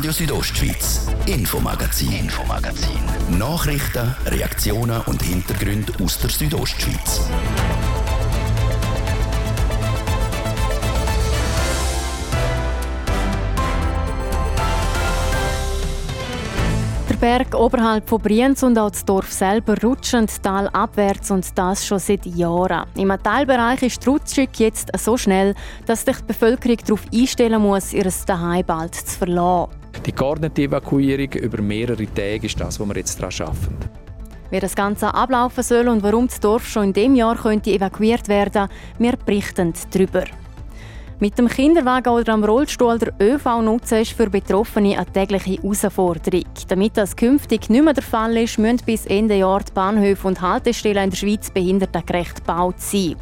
Radio Südostschweiz, Infomagazin, Infomagazin. Nachrichten, Reaktionen und Hintergründe aus der Südostschweiz. Der Berg oberhalb von Brienz und auch das Dorf selber rutschen talabwärts und das schon seit Jahren. Im Teilbereich ist die Rutschung jetzt so schnell, dass sich die Bevölkerung darauf einstellen muss, ihr Zuhause bald zu verlassen. Die geordnete Evakuierung über mehrere Tage ist das, was wir jetzt daran arbeiten. Wie das Ganze ablaufen soll und warum das Dorf schon in diesem Jahr könnte evakuiert werden wir berichten darüber. Mit dem Kinderwagen oder am Rollstuhl der ÖV nutzen ist für Betroffene eine tägliche Herausforderung. Damit das künftig nicht mehr der Fall ist, müssen bis Ende Jahr die Bahnhöfe und Haltestellen in der Schweiz behindertengerecht gebaut sein.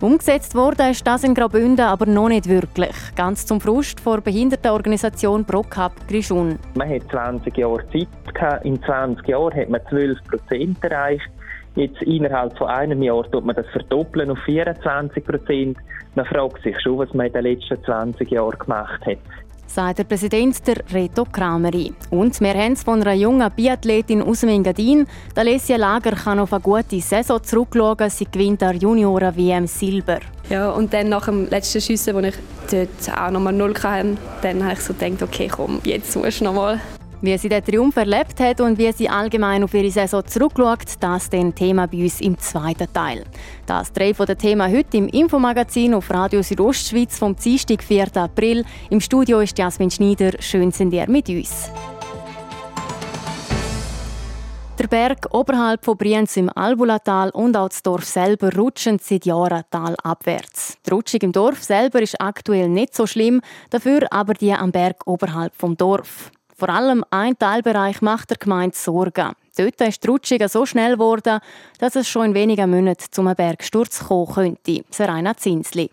Umgesetzt wurde ist das in Graubünden aber noch nicht wirklich. Ganz zum Frust der Behindertenorganisation ProCap Grischun. Man hat 20 Jahre Zeit gehabt. In 20 Jahren hat man 12 Prozent erreicht. Jetzt innerhalb von einem Jahr tut man das verdoppeln auf 24 Prozent. Man fragt sich schon, was man in den letzten 20 Jahren gemacht hat sagt der Präsident der Reto Krameri. Und wir haben es von einer jungen Biathletin aus dem Engadin. Alessia Lager kann auf eine gute Saison zurückschauen. Sie gewinnt der Junioren-WM Silber. Ja, und dann nach dem letzten Schiessen, wo ich dort auch nochmal null hatte, dann habe ich so gedacht, okay, komm, jetzt musst du nochmal. Wie sie den Triumph erlebt hat und wie sie allgemein auf ihre Saison zurückschaut, das ist Thema bei uns im zweiten Teil. Das drei von den Themen heute im Infomagazin auf Radio Südostschweiz vom Dienstag, 4. April. Im Studio ist Jasmin Schneider. Schön sind ihr mit uns. Der Berg oberhalb von Brienz im Albulatal und auch das Dorf selber rutschen seit Jahren talabwärts. Die Rutschung im Dorf selber ist aktuell nicht so schlimm, dafür aber die am Berg oberhalb vom Dorf. Vor allem ein Teilbereich macht der Gemeinde Sorgen. Dort ist die Rutschung so schnell geworden, dass es schon in wenigen Monaten zum Bergsturz kommen könnte. Serena Zinsli.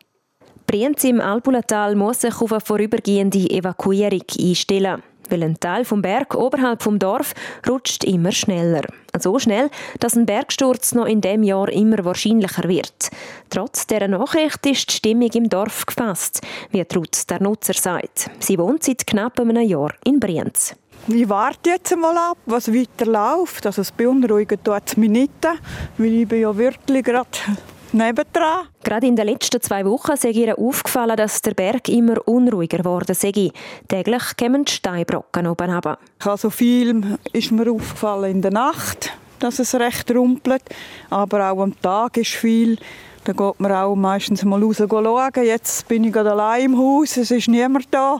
Brienz im Albulatal muss sich auf eine vorübergehende Evakuierung einstellen weil ein Teil vom Berg oberhalb vom Dorf rutscht immer schneller. So schnell, dass ein Bergsturz noch in dem Jahr immer wahrscheinlicher wird. Trotz dieser Nachricht ist die Stimmung im Dorf gefasst, wie Ruth der Nutzer sagt. Sie wohnt seit knapp einem Jahr in Brienz. Ich warte jetzt mal ab, was weiter läuft. Also es beunruhigt mich nicht, weil ich bin ja wirklich gerade nebendran. Gerade in den letzten zwei Wochen sei ihr aufgefallen, dass der Berg immer unruhiger geworden sei. Täglich kommen Steinbrocken oben runter. Also viel ist mir aufgefallen in der Nacht, dass es recht rumpelt. Aber auch am Tag ist viel. Da geht man auch meistens mal raus schauen. Jetzt bin ich gerade allein im Haus, es ist niemand da.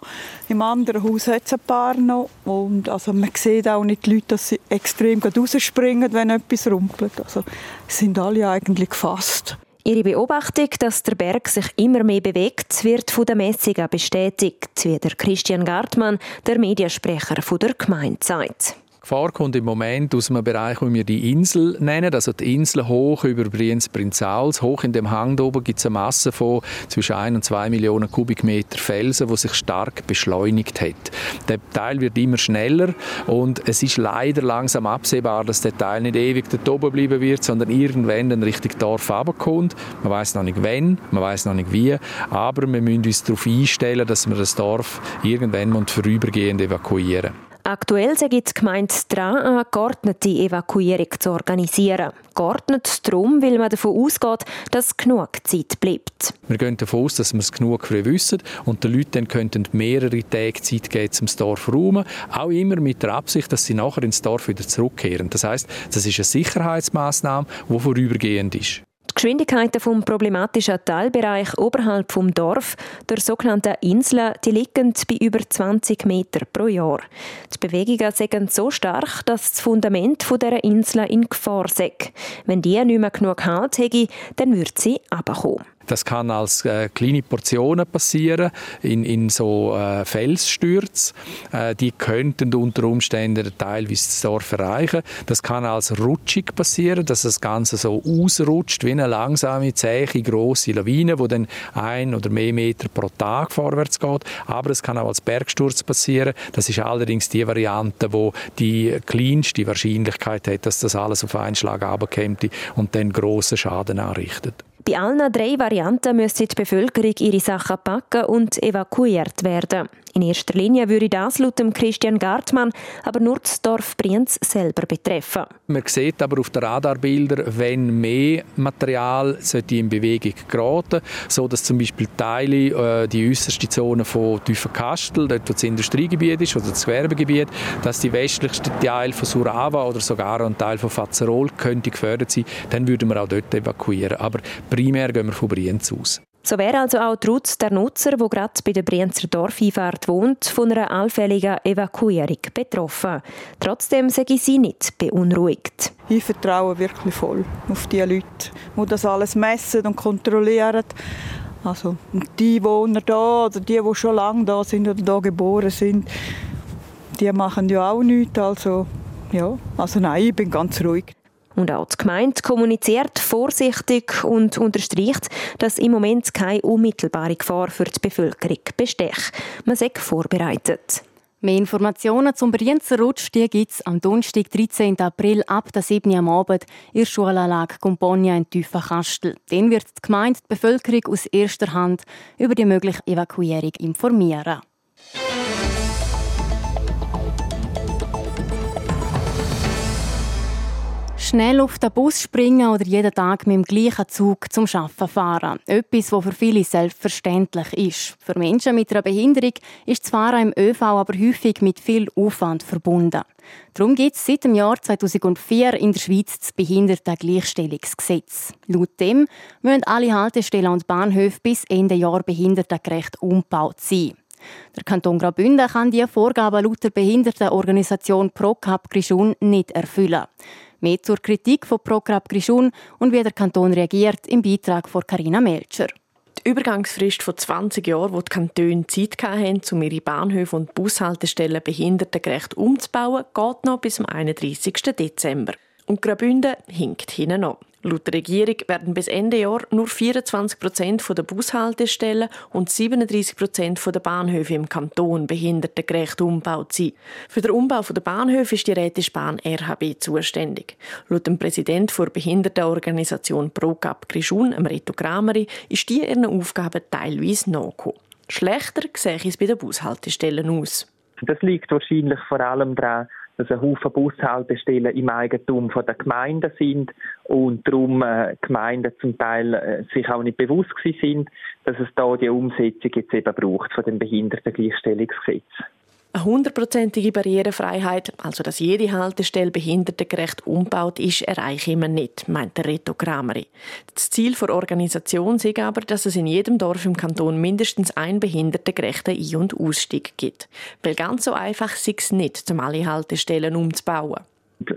Im anderen Haus hat es ein paar noch. Und also man sieht auch nicht die Leute, dass sie extrem rausspringen, wenn etwas rumpelt. Also sind alle eigentlich gefasst. Ihre Beobachtung, dass der Berg sich immer mehr bewegt, wird von den Messungen bestätigt, wie der Christian Gartmann, der Mediensprecher der Gemeinde, sagt. Gefahr kommt im Moment aus einem Bereich, den wir die Insel nennen, also die Insel hoch über Brienz-Prinzals. Hoch in dem Hang oben gibt es eine Masse von zwischen 1 und 2 Millionen Kubikmeter Felsen, die sich stark beschleunigt hat. Der Teil wird immer schneller und es ist leider langsam absehbar, dass der Teil nicht ewig dort oben bleiben wird, sondern irgendwann dann Richtung Dorf runterkommt. Man weiß noch nicht wann, man weiß noch nicht wie, aber wir müssen uns darauf einstellen, dass wir das Dorf irgendwann vorübergehend evakuieren Aktuell sei die Gemeinde dran, eine geordnete Evakuierung zu organisieren. Geordnet darum, weil man davon ausgeht, dass genug Zeit bleibt. Wir gehen davon aus, dass wir es genug früh wissen und den Leuten könnten mehrere Tage Zeit geben, zum Dorf räumen. Auch immer mit der Absicht, dass sie nachher ins Dorf wieder zurückkehren. Das heißt, das ist eine Sicherheitsmaßnahme, die vorübergehend ist. Die Geschwindigkeiten vom problematischen Teilbereich oberhalb vom Dorf, der sogenannten Inseln, die liegen bei über 20 Meter pro Jahr. Die Bewegungen sind so stark, dass das Fundament dieser Insel in Gefahr ist. Wenn die nicht mehr genug Halt hätte, dann würde sie abkommen. Das kann als äh, kleine Portionen passieren, in, in so äh, Felsstürzen. Äh, die könnten unter Umständen teilweise das Dorf erreichen. Das kann als rutschig passieren, dass das Ganze so ausrutscht, wie eine langsame, zähe, grosse Lawine, die dann ein oder mehr Meter pro Tag vorwärts geht. Aber es kann auch als Bergsturz passieren. Das ist allerdings die Variante, wo die kleinste Wahrscheinlichkeit hat, dass das alles auf einen Schlag runterkommt und dann grossen Schaden anrichtet. Bei allen drei Varianten müsste die Bevölkerung ihre Sachen packen und evakuiert werden. In erster Linie würde das laut Christian Gartmann aber nur das Dorf Brienz selber betreffen. Man sieht aber auf den Radarbildern, wenn mehr Material in Bewegung geraten so dass zum Beispiel Teile, äh, die äußerste Zone von Tüfenkastel, dort wo das Industriegebiet ist oder das Gewerbegebiet, dass die westlichste Teil von Surava oder sogar ein Teil von Fazerol könnte gefördert sein, dann würden wir auch dort evakuieren. Aber primär gehen wir von Brienz aus. So wäre also auch trotz der Nutzer, der gerade bei der Brienzer Dorfeinfahrt wohnt, von einer allfälligen Evakuierung betroffen. Trotzdem sage sie nicht beunruhigt. Ich vertraue wirklich voll auf die Leute, die das alles messen und kontrollieren. Also die Wohner da oder die, die schon lange da sind oder da geboren sind, die machen ja auch nichts. Also, ja. also nein, ich bin ganz ruhig. Und auch die Gemeinde kommuniziert vorsichtig und unterstreicht, dass im Moment keine unmittelbare Gefahr für die Bevölkerung besteht. Man sei vorbereitet. Mehr Informationen zum Brienzer Rutsch gibt es am Donnerstag, 13. April ab der 7. Uhr am Abend in der Schulanlage Componia in Tüfenkastel. Dann wird die Gemeinde die Bevölkerung aus erster Hand über die mögliche Evakuierung informieren. Schnell auf den Bus springen oder jeden Tag mit dem gleichen Zug zum Arbeiten fahren. Etwas, was für viele selbstverständlich ist. Für Menschen mit einer Behinderung ist das Fahren im ÖV aber häufig mit viel Aufwand verbunden. Darum gibt es seit dem Jahr 2004 in der Schweiz das Behindertengleichstellungsgesetz. Laut dem müssen alle Haltestellen und Bahnhöfe bis Ende Jahr behindertengerecht umgebaut sein. Der Kanton Graubünden kann diese Vorgaben laut der Behindertenorganisation ProCap Grischun nicht erfüllen. Mehr zur Kritik von Prograb Grischun und wie der Kanton reagiert im Beitrag von Karina Melcher. Die Übergangsfrist von 20 Jahren, wo die Kantone Zeit hatten, um ihre Bahnhöfe und Bushaltestellen behindertengerecht umzubauen, geht noch bis zum 31. Dezember. Und Graubünden hinkt hinten noch. Laut der Regierung werden bis Ende Jahr nur 24 Prozent der Bushaltestellen und 37 Prozent der Bahnhöfe im Kanton behindertengerecht umgebaut sein. Für den Umbau der Bahnhöfe ist die Rätischbahn RHB zuständig. Laut dem Präsident der Behindertenorganisation ProCap Grischun, Reto Krameri, ist die ihren Aufgaben teilweise nachgekommen. Schlechter sehe ich es bei den Bushaltestellen aus. Das liegt wahrscheinlich vor allem daran, dass ein Haufen Bushaltestellen im Eigentum der Gemeinden sind und darum äh, Gemeinden zum Teil äh, sich auch nicht bewusst sind, dass es da die Umsetzung jetzt eben braucht von dem Behindertengleichstellungsgesetz. Eine hundertprozentige Barrierefreiheit, also dass jede Haltestelle behindertengerecht umgebaut ist, erreichen wir nicht, meint der Reto Krameri. Das Ziel der Organisation ist aber, dass es in jedem Dorf im Kanton mindestens einen behindertengerechten Ein- und Ausstieg gibt. Weil ganz so einfach ist es nicht, um alle Haltestellen umzubauen.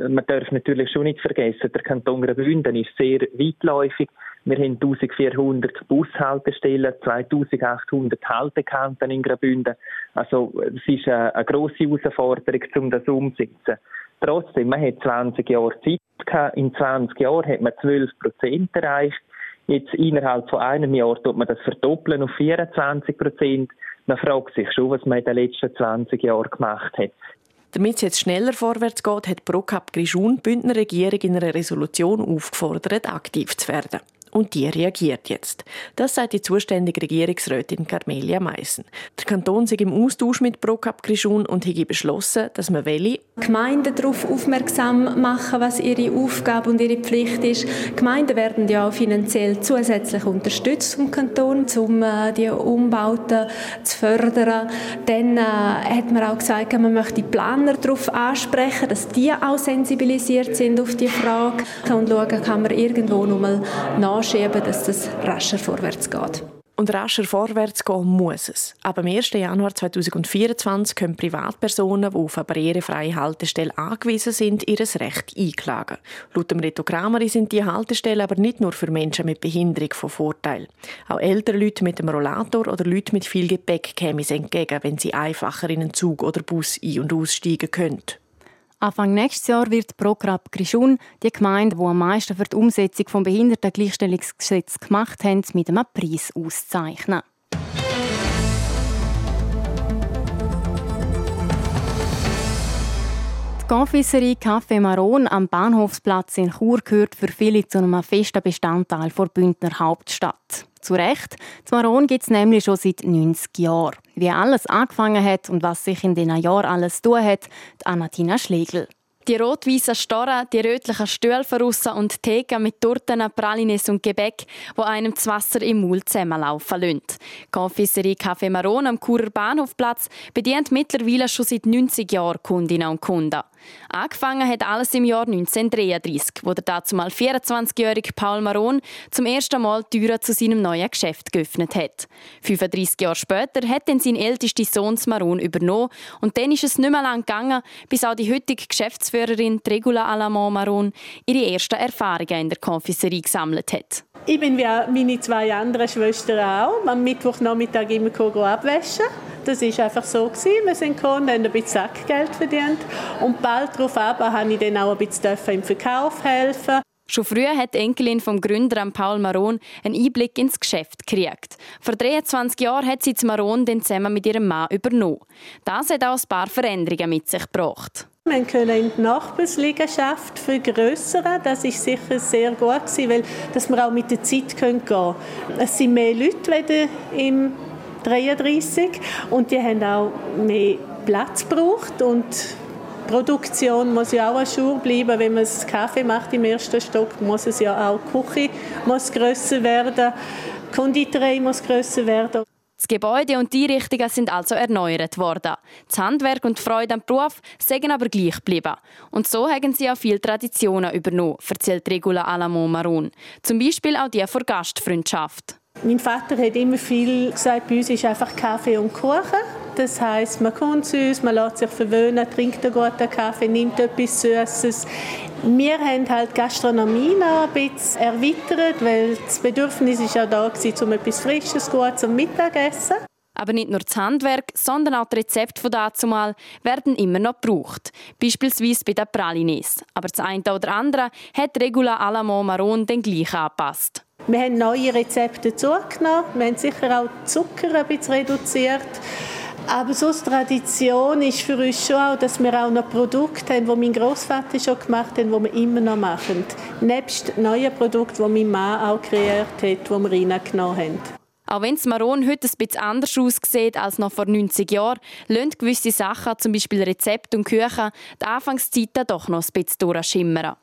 Man darf natürlich schon nicht vergessen, der Kanton Graubünden ist sehr weitläufig. Wir haben 1400 Bushaltestellen, 2800 Haltekanten in Graubünden. Also es ist eine, eine grosse Herausforderung, um das umzusetzen. Trotzdem, man hat 20 Jahre Zeit gehabt. In 20 Jahren hat man 12 Prozent erreicht. Jetzt innerhalb von einem Jahr tut man das verdoppeln auf 24 Prozent. Man fragt sich schon, was man in den letzten 20 Jahren gemacht hat. Damit es jetzt schneller vorwärts geht, hat ProCap Grischun die Bündner Regierung in einer Resolution aufgefordert, aktiv zu werden. Und die reagiert jetzt. Das sagt die zuständige Regierungsrätin Carmelia Meissen. Der Kanton sei im Austausch mit ProCap Grischun und habe beschlossen, dass man welche Gemeinden darauf aufmerksam machen, was ihre Aufgabe und ihre Pflicht ist. Gemeinden werden ja auch finanziell zusätzlich unterstützt vom Kanton, um äh, die Umbauten zu fördern. Dann äh, hat man auch gesagt, man möchte die Planer darauf ansprechen, dass die auch sensibilisiert sind auf die Frage und schauen, kann man irgendwo nochmal nach anschieben, dass das rascher vorwärts geht. Und rascher vorwärts gehen muss es. Ab dem 1. Januar 2024 können Privatpersonen, die auf eine barrierefreie Haltestelle angewiesen sind, ihr Recht einklagen. Laut dem Reto Krameri sind die Haltestellen aber nicht nur für Menschen mit Behinderung von Vorteil. Auch ältere Leute mit einem Rollator oder Leute mit viel Gepäck kämen es entgegen, wenn sie einfacher in einen Zug oder Bus ein- und aussteigen können. Anfang nächstes Jahr wird Prograb Grischun, die Gemeinde, die am meisten für die Umsetzung des Behindertengleichstellungsgesetzes gemacht hat, mit einem Preis auszeichnen. Die Confiserie Café Maron am Bahnhofsplatz in Chur gehört für viele zu einem festen Bestandteil der Bündner Hauptstadt. Zu Recht. Die Maron gibt es nämlich schon seit 90 Jahren. Wie alles angefangen hat und was sich in diesen Jahren alles tun hat, die Anatina Schlegel. Die rot-weißen Storren, die rötlichen Stühle verrussen und Theke mit Torten, Pralines und Gebäck, wo einem das Wasser im Mund zusammenlaufen lassen. Die Konfiserie Café Maron am Churer Bahnhofplatz bedient mittlerweile schon seit 90 Jahren Kundinnen und Kunden. Angefangen hat alles im Jahr 1933, wo der dazumal 24-jährige Paul Maron zum ersten Mal die Türen zu seinem neuen Geschäft geöffnet hat. 35 Jahre später hat dann sein ältester Sohn Maron übernommen und dann ist es nicht mehr lang gegangen, bis auch die heutige Geschäftsführerin Regula Alamont Maron ihre ersten Erfahrungen in der Konfiserie gesammelt hat. Ich bin wie meine zwei anderen Schwestern auch. Am Mittwochnachmittag immer abwaschen. Das war einfach so. Wir sind gekommen, haben ein bisschen Sackgeld verdient. Und bald darauf habe ich dann auch ein bisschen im Verkauf helfen. Schon früher hat die Enkelin vom Gründer Paul Maron einen Einblick ins Geschäft gekriegt. Vor 23 Jahren hat sie Maron dann zusammen mit ihrem Mann übernommen. Das hat auch ein paar Veränderungen mit sich gebracht. Wir können die Nachbarsliegenschaft vergrößern. Das ist sicher sehr gut weil dass wir auch mit der Zeit gehen können. Es sind mehr Leute als im 33 und die haben auch mehr Platz gebraucht und die Produktion muss ja auch ein Schur bleiben. Wenn man Kaffee macht im ersten Stock, muss es ja auch die Küche muss grösser werden, die Konditorei muss grösser werden. Das Gebäude und die Einrichtungen sind also erneuert worden. Das Handwerk und die Freude am Beruf sind aber gleich geblieben. Und so haben sie auch viele Traditionen übernommen, erzählt Regula Alamo Maron. Zum Beispiel auch die vor Gastfreundschaft. Mein Vater hat immer viel gesagt, bei uns ist einfach Kaffee und Kuchen. Das heißt, man kommt zu uns, man lässt sich verwöhnen, trinkt einen guten Kaffee, nimmt etwas Süßes. Wir haben halt Gastronomie noch ein bisschen erweitert, weil das Bedürfnis ist ja da war, um etwas Frisches, Gutes zum Mittagessen. Aber nicht nur das Handwerk, sondern auch die Rezepte von dazumal werden immer noch gebraucht. Beispielsweise bei den Pralines. Aber das eine oder andere hat Regula Alamo Maron den gleich angepasst. Wir haben neue Rezepte zugenommen. Wir haben sicher auch Zucker ein bisschen reduziert. Aber so eine Tradition ist für uns schon auch, dass wir auch noch Produkte haben, die mein Großvater schon gemacht hat, die wir immer noch machen. Nebst neuen Produkten, die mein Mann auch kreiert hat, die wir reingenommen haben. Auch wenn das Maron heute ein bisschen anders aussieht als noch vor 90 Jahren, lassen gewisse Sachen, zum Beispiel Rezepte und Küchen, die Anfangszeiten doch noch ein bisschen durchschimmern.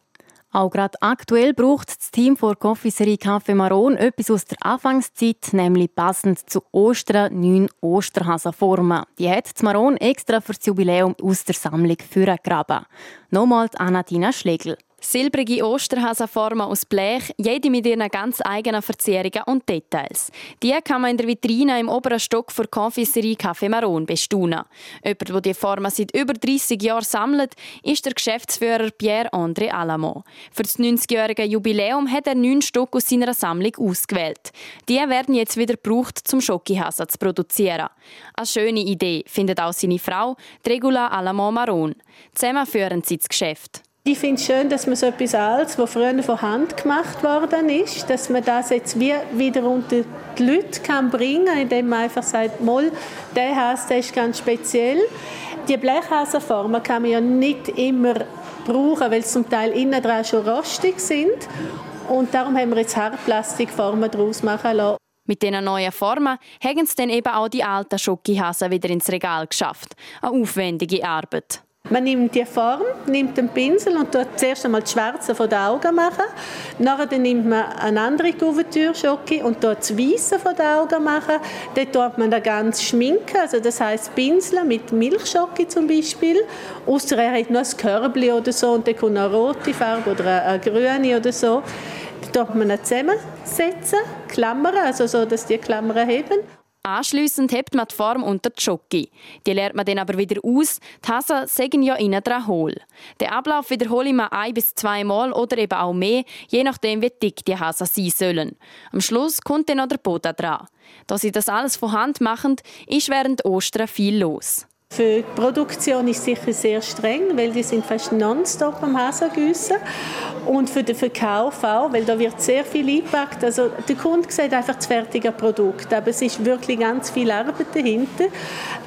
Auch gerade aktuell braucht das Team vor Confiserie Café Maron etwas aus der Anfangszeit, nämlich passend zu Ostern neun Osterhasenformen. Die hat das Maron extra für das Jubiläum aus der Sammlung vorgegraben. Nochmal Anatina Schlegel. Silbrige Osterhasenformen aus Blech, jede mit ihren ganz eigenen Verzierungen und Details. Die kann man in der Vitrine im oberen Stock vor Confiserie Café Maron bestaunen. Jemand, der die Formen seit über 30 Jahren sammelt, ist der Geschäftsführer Pierre-André Alamo. Für das 90-jährige Jubiläum hat er neun Stück aus seiner Sammlung ausgewählt. Die werden jetzt wieder gebraucht, zum Schokihasen zu produzieren. Eine schöne Idee, findet auch seine Frau, Regula Alamo Maron. Zusammen führen sie das Geschäft. Ich finde es schön, dass man so etwas Altes, was früher von Hand gemacht worden ist, dass man das jetzt wie wieder unter die Leute kann bringen kann, indem man einfach sagt, Moll, der Hase der ist ganz speziell. Die Blechhasenformen kann man ja nicht immer brauchen, weil sie zum Teil innen dran schon rostig sind. Und darum haben wir jetzt Hartplastikformen daraus machen lassen. Mit diesen neuen Formen haben sie dann eben auch die alten Schokihasen wieder ins Regal geschafft. Eine aufwendige Arbeit. Man nimmt die Form, nimmt den Pinsel und tut zuerst einmal die Schwärze von den Augen machen. Nachher nimmt man eine andere Kuvertürschocke und tut das Weiße von den Augen machen. Dann tut man das ganz schminken, also das heißt Pinseln mit Milchschocke zum Beispiel. Außer er hat noch ein Körbchen oder so und dann kommt eine rote Farbe oder eine grüne oder so. Dann tut man ihn zusammensetzen, Klammern, also so, dass die Klammern heben. Anschliessend hebt man die Form unter die Schocke. Die lernt man dann aber wieder aus. Die Hasen sägen ja innen dran hohl. Den Ablauf wiederhole ich ein bis zweimal oder eben auch mehr, je nachdem wie dick die Hasen sein sollen. Am Schluss kommt dann noch der Boden dran. Da sie das alles von Hand machen, ist während Ostern viel los. Für die Produktion ist sicher sehr streng, weil die sind fast nonstop am Hasengüssen. Und für den Verkauf auch, weil da wird sehr viel eingepackt. Also der Kunde sieht einfach das fertige Produkt, aber es ist wirklich ganz viel Arbeit dahinter.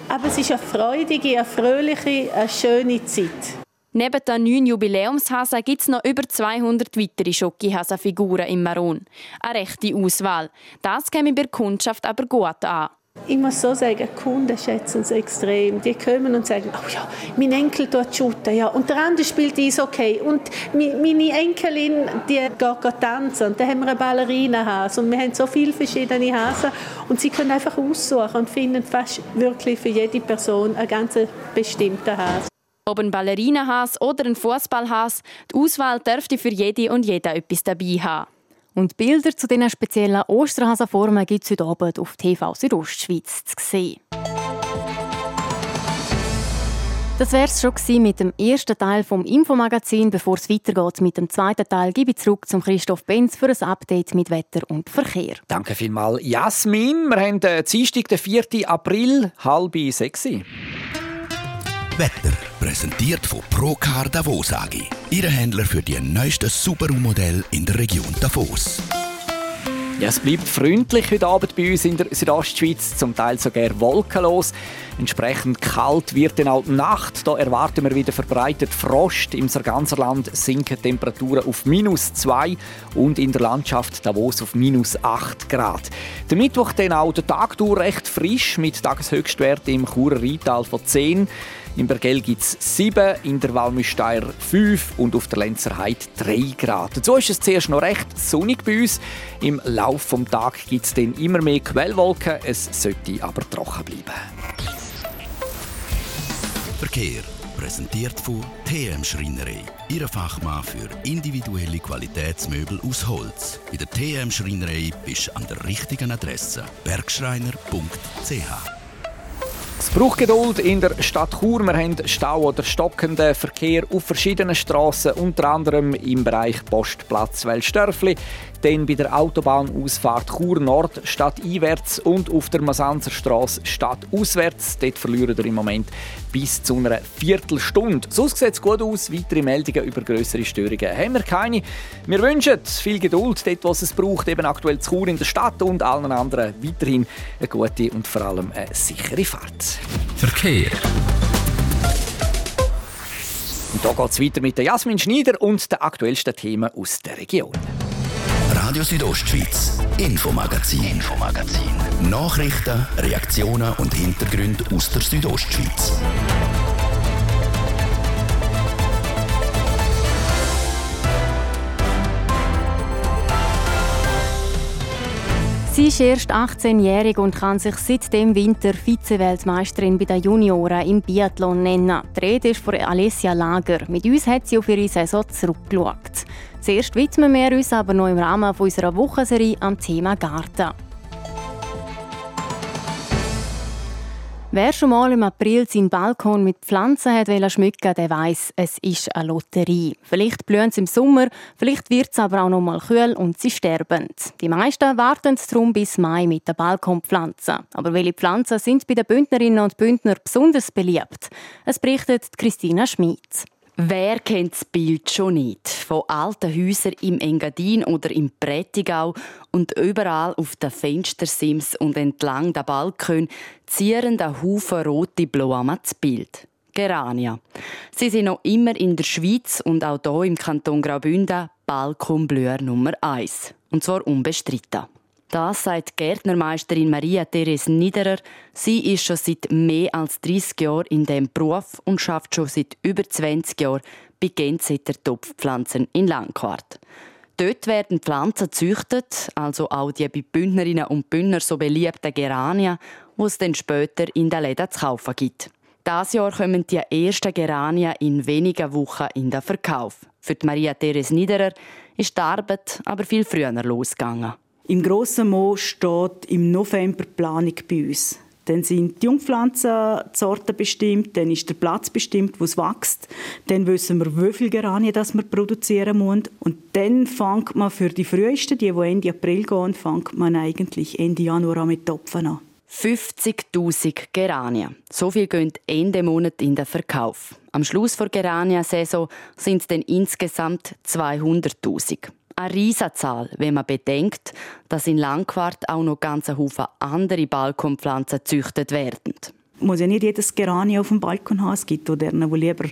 Aber es ist eine freudige, eine fröhliche, eine schöne Zeit. Neben den neun Jubiläumshasen gibt es noch über 200 weitere Schokihasenfiguren im Maron. Eine rechte Auswahl. Das käme bei der Kundschaft aber gut an. Ich muss so sagen, Kunden schätzen es extrem. Die kommen und sagen, oh ja, mein Enkel tut shooten, ja, und der andere spielt Eishockey und meine Enkelin, die geht, tanzen und dann haben wir einen Ballerinenhase und wir haben so viele verschiedene Hasen und sie können einfach aussuchen und finden fast wirklich für jede Person einen ganz bestimmten Hase. Ob ein Ballerinenhas oder ein Fußballhas, die Auswahl dürfte für jede und jeder etwas dabei haben. Und Bilder zu diesen speziellen Osterhasenformen gibt es heute Abend auf TV Südostschweiz zu sehen. Das wäre es schon mit dem ersten Teil vom Infomagazin. Bevor es weitergeht mit dem zweiten Teil, gebe ich zurück zum Christoph Benz für ein Update mit Wetter und Verkehr. Danke vielmals, Jasmin. Wir haben den Dienstag, den 4. April, halb sechs. Wetter präsentiert von Procar Davos AG. Ihre Händler für die neuesten Subaru-Modelle in der Region Davos. Ja, es bleibt freundlich heute Abend bei uns in der Südostschweiz, zum Teil sogar wolkenlos. Entsprechend kalt wird dann auch die Nacht. Da erwarten wir wieder verbreitet Frost. Im ganzen Land sinken Temperaturen auf minus 2 und in der Landschaft Davos auf minus 8 Grad. Der Mittwoch dann auch der Tag durch recht frisch mit Tageshöchstwerten im Churer Rheintal von 10. In Bergell gibt es 7, in der Walmüsteier 5 und auf der Lenzer Heide 3 Grad. Dazu ist es zuerst noch recht sonnig bei uns. Im Laufe des Tages gibt es dann immer mehr Quellwolken. Es sollte aber trocken bleiben. Verkehr präsentiert von TM Schreinerei. Ihre Fachmann für individuelle Qualitätsmöbel aus Holz. Bei der TM Schreinerei bist du an der richtigen Adresse. bergschreiner.ch es braucht Geduld in der Stadt Chur. Wir haben Stau oder stockenden Verkehr auf verschiedenen Straßen, unter anderem im Bereich Postplatz Wellstörfli, dann bei der Autobahnausfahrt Chur Nord stadteinwärts und auf der Masanzer Straße stadtauswärts. Dort verlieren wir im Moment bis zu einer Viertelstunde. Sonst sieht es gut aus. Weitere Meldungen über größere Störungen haben wir keine. Wir wünschen viel Geduld dort, was es braucht, eben aktuell zu Chur in der Stadt und allen anderen weiterhin eine gute und vor allem eine sichere Fahrt. Verkehr. Und da geht es weiter mit der Jasmin Schneider und den aktuellsten Themen aus der Region. Radio Südostschweiz, Infomagazin, Infomagazin. Nachrichten, Reaktionen und Hintergründe aus der Südostschweiz. Sie ist erst 18-jährig und kann sich seit dem Winter Vize-Weltmeisterin bei den Junioren im Biathlon nennen. Die Rede ist von Alessia Lager. Mit uns hat sie auf ihre Saison zurückgeschaut. Zuerst widmen wir uns aber noch im Rahmen unserer Wochenserie am Thema Garten. Wer schon mal im April seinen Balkon mit Pflanzen hat schmücken der weiß, es ist eine Lotterie. Vielleicht blühen sie im Sommer, vielleicht wird es aber auch noch mal kühl und sie sterben. Die meisten warten darum bis Mai mit den Balkonpflanzen. Aber welche Pflanzen sind bei den Bündnerinnen und Bündner besonders beliebt? Es berichtet Christina Schmid. Wer kennt das Bild schon nicht? Von alten Häusern im Engadin oder im Prättigau und überall auf den Fenstersims und entlang der Balkon zieren der Haufen rote Blumen das Bild. Gerania. Sie sind noch immer in der Schweiz und auch hier im Kanton Graubünden Balkonblüher Nummer 1. Und zwar unbestritten. Das sagt Gärtnermeisterin Maria Therese Niederer. Sie ist schon seit mehr als 30 Jahren in diesem Beruf und schafft schon seit über 20 Jahren bei Gensetter Topfpflanzen in Langquart. Dort werden Pflanzen gezüchtet, also auch die bei Bündnerinnen und Bündner so beliebten Gerania, die es dann später in den Läden zu kaufen gibt. Dieses Jahr kommen die ersten Geranien in wenigen Wochen in den Verkauf. Für Maria Therese Niederer ist die Arbeit aber viel früher losgegangen. Im grossen Mo steht im November die Planung bei uns. Dann sind die Jungpflanzensorten bestimmt, dann ist der Platz bestimmt, wo es wächst. Dann wissen wir, wie viel Geranien das wir produzieren müssen. Und dann fängt man für die frühesten, die, die Ende April gehen, fängt man eigentlich Ende Januar mit Topfen an. 50.000 Geranien. So viel gehen Ende Monat in den Verkauf. Am Schluss der Geranien-Saison sind es dann insgesamt 200.000 eine Riesenzahl, wenn man bedenkt, dass in Langquart auch noch ganze Haufen andere Balkonpflanzen gezüchtet werden. Muss ja nicht jedes Geranie auf dem Balkon haben. Es gibt auch deren, die lieber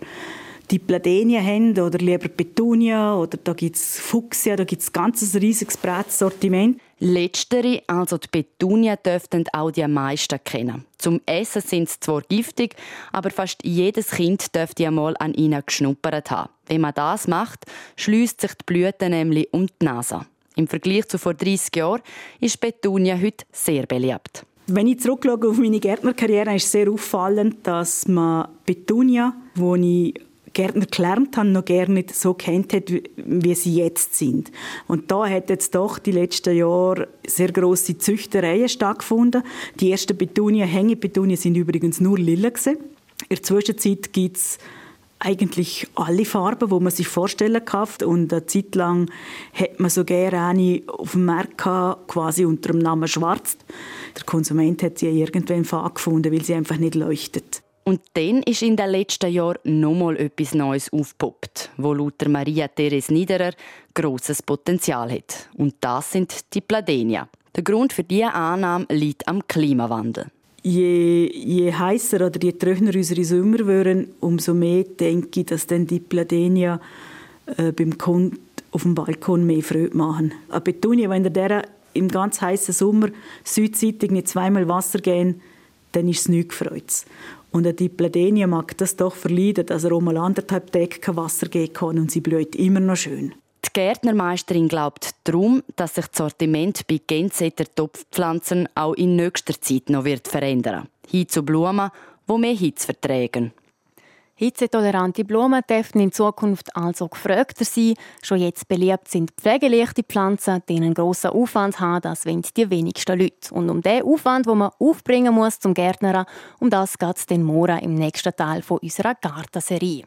die Pladenia haben oder lieber Petunia oder da gibt es Fuchsia, da gibt es ein ganzes riesiges breites Sortiment. Letztere, also die Petunia, dürften auch die meisten kennen. Zum Essen sind sie zwar giftig, aber fast jedes Kind dürfte einmal an ihnen geschnuppert haben. Wenn man das macht, schließt sich die Blüte nämlich um die Nase. Im Vergleich zu vor 30 Jahren ist Petunia heute sehr beliebt. Wenn ich zurückschaue auf meine Gärtnerkarriere, ist sehr auffallend, dass man Petunia, wo ich Gärtner gelernt habe, noch gerne nicht so kennt hat, wie sie jetzt sind. Und da hat jetzt doch die letzten Jahre sehr große Züchtereien stattgefunden. Die ersten Petunien, Hängepetunien, sind übrigens nur lila gewesen. In der Zwischenzeit gibt es eigentlich alle Farben, die man sich vorstellen kann. Und eine Zeit lang hat man so gerne eine auf dem Markt gehabt, quasi unter dem Namen Schwarz. Der Konsument hat sie irgendwann gefunden, weil sie einfach nicht leuchtet. Und dann ist in den letzten Jahren nochmal etwas Neues aufgepoppt, wo laut Maria Therese Niederer grosses Potenzial hat. Und das sind die Pladenia. Der Grund für diese Annahme liegt am Klimawandel je, je heißer oder je trockener unsere Sommer werden, umso mehr denke ich, dass dann die Pladenia äh, beim Kunden auf dem Balkon mehr Freude machen. Eine Petunia, wenn der im ganz heißen Sommer südseitig nicht zweimal Wasser gehen, dann ist es nicht gefreut. Und eine Dipladenia mag das doch verleiden, dass er um anderthalb Tage kein Wasser gehen kann und sie blüht immer noch schön. Die Gärtnermeisterin glaubt darum, dass sich das Sortiment bei Gensetter Topfpflanzen auch in nächster Zeit noch wird verändern. Hin zu Blumen, die mehr Hitze vertragen. Hitzetolerante Blumen dürfen in Zukunft also gefragter sein. Schon jetzt beliebt sind pflegeleichte Pflanzen, die einen grossen Aufwand haben, das wollen die wenigsten Leute. Und um den Aufwand, den man aufbringen muss zum Gärtner, um das geht es den morgen im nächsten Teil unserer Gartenserie.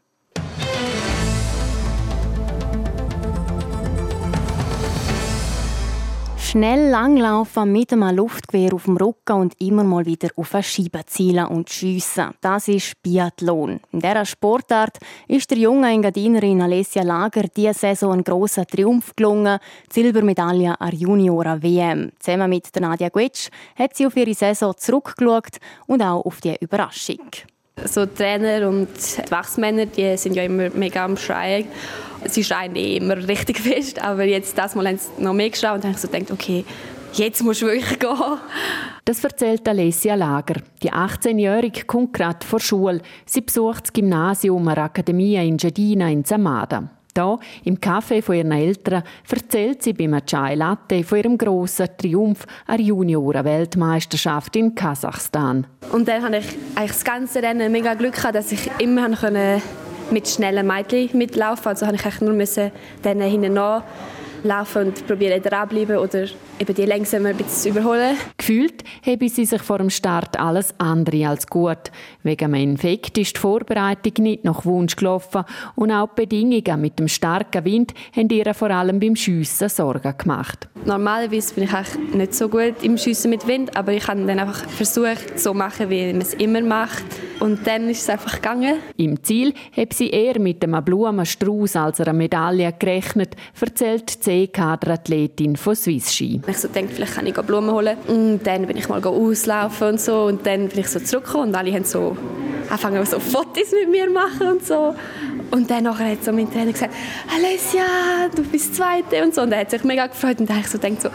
Schnell langlaufen mit einem Luftgewehr auf dem Rücken und immer mal wieder auf eine Scheibe zielen und schiessen. Das ist Biathlon. In dieser Sportart ist der jungen Engadinerin Alessia Lager diese Saison ein grosser Triumph gelungen. Die Silbermedaille an Junioren WM. Zusammen mit Nadia Guetsch hat sie auf ihre Saison zurückgeschaut und auch auf die Überraschung. So Trainer und Wachsmänner, die sind ja immer mega am Schreien. Sie schreien eh immer richtig fest, aber jetzt das Mal haben sie noch mehr geschrien und habe ich so gedacht, okay, jetzt musst du wirklich gehen. Das erzählt Alessia Lager. Die 18-Jährige kommt gerade vor Schule. Sie besucht das Gymnasium der Akademie in Gedina in Zamada. Hier, im Café von ihren Eltern, erzählt sie beim Chai Latte von ihrem grossen Triumph an Junioren-Weltmeisterschaft in Kasachstan. Und dann hatte ich eigentlich das ganze Rennen mega Glück gehabt, dass ich immer mit schnellen Mädchen mitlaufen. Also musste ich nur müssen dann hinten laufen und probieren dranbleiben oder eben die langsamer ein bisschen zu überholen. Gefühlt habe sie sich vor dem Start alles andere als gut. Wegen einem Infekt ist die Vorbereitung nicht nach Wunsch gelaufen und auch die Bedingungen mit dem starken Wind haben ihr vor allem beim Schiessen Sorgen gemacht. Normalerweise bin ich eigentlich nicht so gut im Schiessen mit Wind, aber ich habe dann einfach versucht, so zu machen, wie man es immer macht. Und dann ist es einfach gegangen. Im Ziel hat sie eher mit einem Blumenstrauß als einer Medaille gerechnet, erzählt die C-Kader-Athletin von Swiss Ski. Ich so denke, vielleicht kann ich Blumen holen. Und dann bin ich mal auslaufen und so. Und dann bin ich so zurückgekommen und alle haben so angefangen, so Fotos mit mir machen und so. Und dann nachher hat so mein Trainer gesagt, Alessia, du bist Zweite und so. Und er hat sich mega gefreut und habe ich so gedacht, so,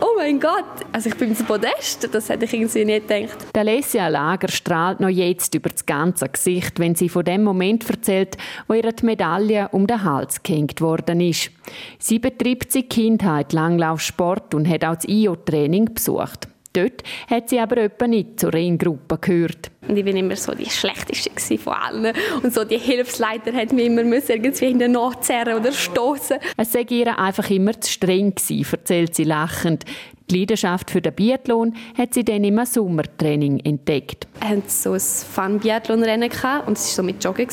oh mein Gott, also ich bin im Podest, das hätte ich irgendwie nicht gedacht. Die Alessia Lager strahlt noch jetzt über das ganze Gesicht, wenn sie von dem Moment erzählt, wo ihr die Medaille um den Hals gehängt worden ist. Sie betreibt seit Kindheit Langlaufsport und hat auch das IO-Training besucht. Dort hat sie aber etwa nicht zur Ringgruppe gehört. Und ich war immer so die Schlechteste von allen. Und so die Hilfsleiter hat mich immer irgendwie in den nachzerren oder stoßen. Es sei ihr einfach immer zu streng gewesen, erzählt sie lachend. Die Leidenschaft für den Biathlon hat sie dann im Sommertraining entdeckt. Wir hatten so ein Fun-Biathlon-Rennen und es war so mit Joggen.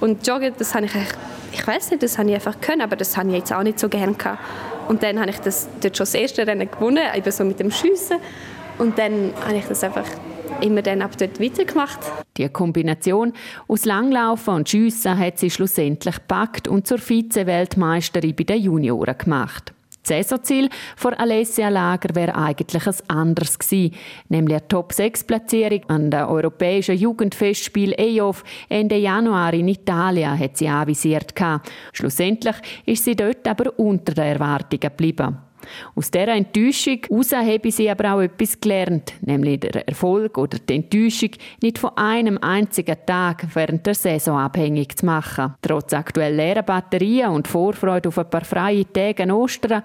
Und Joggen, das habe ich, ich weiß nicht, das habe ich einfach können, aber das habe ich jetzt auch nicht so gerne gehabt. Und dann habe ich das dort schon das erste Rennen gewonnen, eben so mit dem Schiessen. Und dann habe ich das einfach immer dann ab dort weitergemacht. Die Kombination aus Langlaufen und Schiessen hat sie schlussendlich gepackt und zur Vize-Weltmeisterin bei den Junioren gemacht. Saisonziel von Alessia Lager wäre eigentlich ein anderes gewesen, nämlich eine Top-6-Platzierung an der europäischen Jugendfestspiel EOF Ende Januar in Italien hat sie anvisiert. Schlussendlich ist sie dort aber unter den Erwartungen geblieben. Aus dieser Enttäuschung heraus habe sie aber auch etwas gelernt, nämlich der Erfolg oder die Enttäuschung nicht von einem einzigen Tag während der Saison abhängig zu machen. Trotz aktuell leeren Batterien und Vorfreude auf ein paar freie Tage an Ostern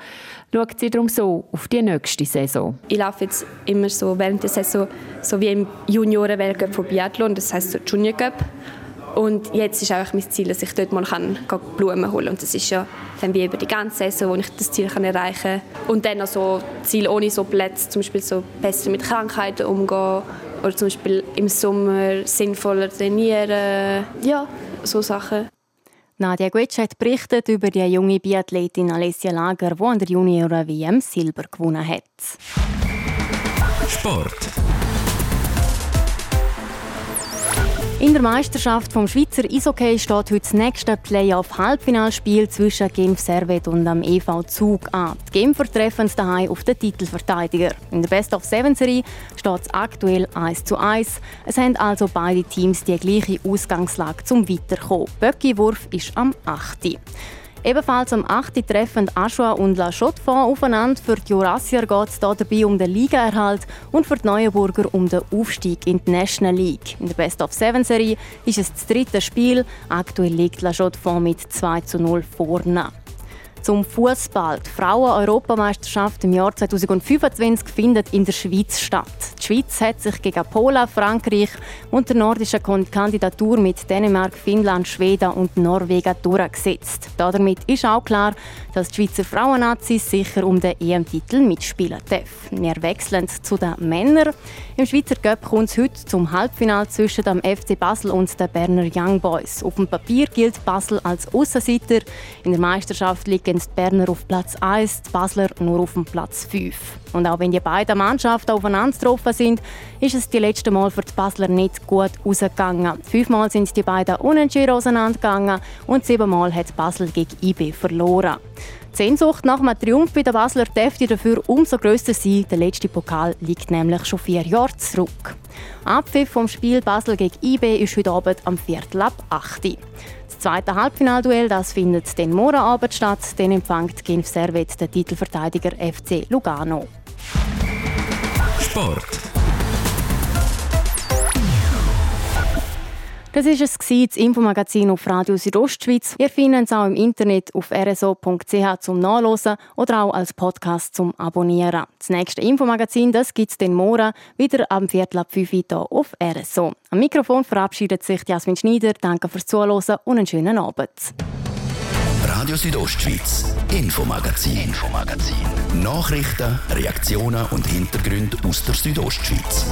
schaut sie darum so auf die nächste Saison. Ich laufe jetzt immer so während der Saison so wie im Juniorenweltcup von Biathlon, das heißt so Junior Cup. Und jetzt ist einfach mein Ziel, dass ich dort mal kann, Blumen holen kann. Und das ist ja dann wie über die ganze Saison, wo ich das Ziel kann erreichen kann. Und dann noch so Ziel ohne so Plätze, zum Beispiel so besser mit Krankheiten umgehen oder zum Beispiel im Sommer sinnvoller trainieren. Ja, so Sachen. Nadia Guetsch hat berichtet über die junge Biathletin Alessia Lager, die an der Junioren-WM Silber gewonnen hat. Sport. In der Meisterschaft vom Schweizer Eishockey steht heute das nächste Playoff-Halbfinalspiel zwischen Genf Servet und dem EV Zug an. Die Genfer treffen daheim auf den Titelverteidiger. In der Best-of-Seven-Serie steht es aktuell 1 zu 1. Es haben also beide Teams die gleiche Ausgangslage zum Weiterkommen. Böcki-Wurf ist am 8. Ebenfalls am 8. treffen Aschua und La Chaux-de-Fonds aufeinander. Für die Jurassier geht es dabei um den Ligaerhalt und für die Neuenburger um den Aufstieg in die National League. In der Best-of-Seven-Serie ist es das dritte Spiel. Aktuell liegt La Chaux-de-Fonds mit 2 zu 0 vorne. Zum Fußball. Die Frauen-Europameisterschaft im Jahr 2025 findet in der Schweiz statt. Die Schweiz hat sich gegen Polen, Frankreich und der nordischen Kandidatur mit Dänemark, Finnland, Schweden und Norwegen durchgesetzt. Damit ist auch klar, dass die Schweizer Frauennazis sicher um den EM-Titel mitspielen dürfen. Wir wechseln zu den Männern. Im Schweizer Cup kommt es heute zum Halbfinale zwischen dem FC Basel und den Berner Young Boys. Auf dem Papier gilt Basel als Aussenseiter. In der Meisterschaft liegen die Berner auf Platz 1, die Basler nur auf dem Platz 5. Und auch wenn die beiden Mannschaften aufeinander getroffen sind, ist es die letzte Mal für die Basler nicht gut ausgegangen. Fünfmal sind die beiden unentschieden auseinandergegangen und siebenmal hat Basel gegen IB verloren. Die Sehnsucht nach einem Triumph bei den Basler dürfte dafür umso grösser sein. Der letzte Pokal liegt nämlich schon vier Jahre zurück. Abpfiff vom Spiel Basel gegen IB ist heute Abend am Viertel ab 8 Das zweite Halbfinalduell das findet den morgen Abend statt. Dann empfängt Genf Servet den Titelverteidiger FC Lugano. Sport. Das war es, das Infomagazin auf Radio Südostschweiz. Ihr findet es auch im Internet auf rso.ch zum Nachlesen oder auch als Podcast zum Abonnieren. Das nächste Infomagazin gibt es den morgen wieder am Viertel ab 5 Uhr auf RSO. Am Mikrofon verabschiedet sich Jasmin Schneider. Danke fürs Zuhören und einen schönen Abend. Radio Südostschweiz, Infomagazin, Infomagazin. Nachrichten, Reaktionen und Hintergründe aus der Südostschweiz.